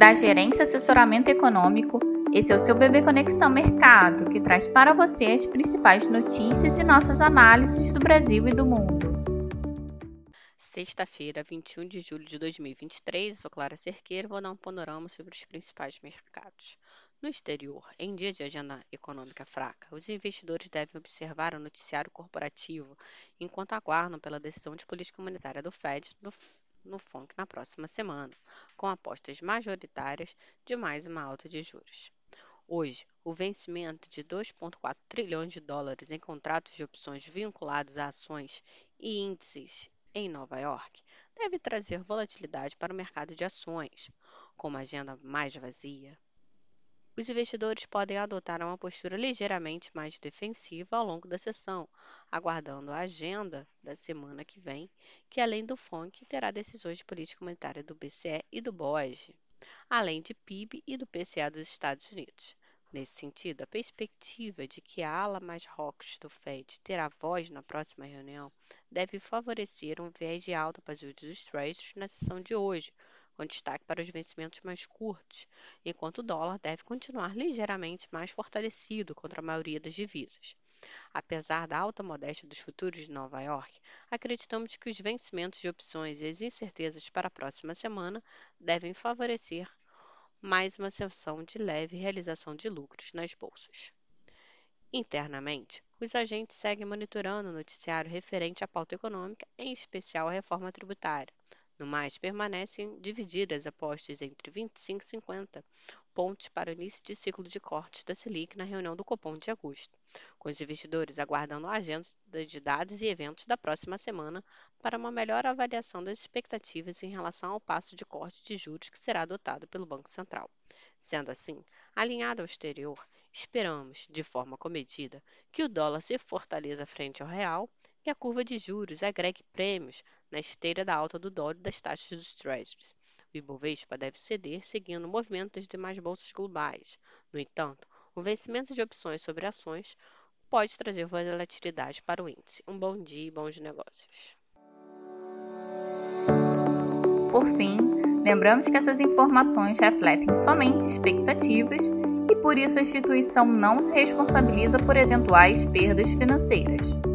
da Gerência Assessoramento Econômico. Esse é o seu Bebê Conexão Mercado, que traz para você as principais notícias e nossas análises do Brasil e do mundo. Sexta-feira, 21 de julho de 2023, eu sou Clara Cerqueira e vou dar um panorama sobre os principais mercados. No exterior, em dia de agenda econômica fraca, os investidores devem observar o noticiário corporativo enquanto aguardam pela decisão de política monetária do Fed no FONC na próxima semana, com apostas majoritárias de mais uma alta de juros. Hoje, o vencimento de 2,4 trilhões de dólares em contratos de opções vinculados a ações e índices em Nova York deve trazer volatilidade para o mercado de ações, com uma agenda mais vazia, os investidores podem adotar uma postura ligeiramente mais defensiva ao longo da sessão, aguardando a agenda da semana que vem, que além do FONC terá decisões de política monetária do BCE e do BOJ, além de PIB e do PCA dos Estados Unidos. Nesse sentido, a perspectiva de que a ala mais rocks do Fed terá voz na próxima reunião deve favorecer um viés de alta para os juros dos Treasuries na sessão de hoje, com destaque para os vencimentos mais curtos, enquanto o dólar deve continuar ligeiramente mais fortalecido contra a maioria das divisas. Apesar da alta modéstia dos futuros de Nova York, acreditamos que os vencimentos de opções e as incertezas para a próxima semana devem favorecer mais uma sessão de leve realização de lucros nas bolsas. Internamente, os agentes seguem monitorando o noticiário referente à pauta econômica, em especial a reforma tributária, no mais, permanecem divididas apostas entre 25 e 50 pontos para o início de ciclo de cortes da Selic na reunião do Copom de agosto, com os investidores aguardando a agenda de dados e eventos da próxima semana para uma melhor avaliação das expectativas em relação ao passo de corte de juros que será adotado pelo Banco Central. Sendo assim, alinhado ao exterior, esperamos, de forma comedida, que o dólar se fortaleça frente ao real e a curva de juros agregue prêmios na esteira da alta do dólar e das taxas dos treasuries. O Ibovespa deve ceder seguindo o movimento das demais bolsas globais. No entanto, o vencimento de opções sobre ações pode trazer volatilidade para o índice. Um bom dia e bons negócios. Por fim, lembramos que essas informações refletem somente expectativas e por isso a instituição não se responsabiliza por eventuais perdas financeiras.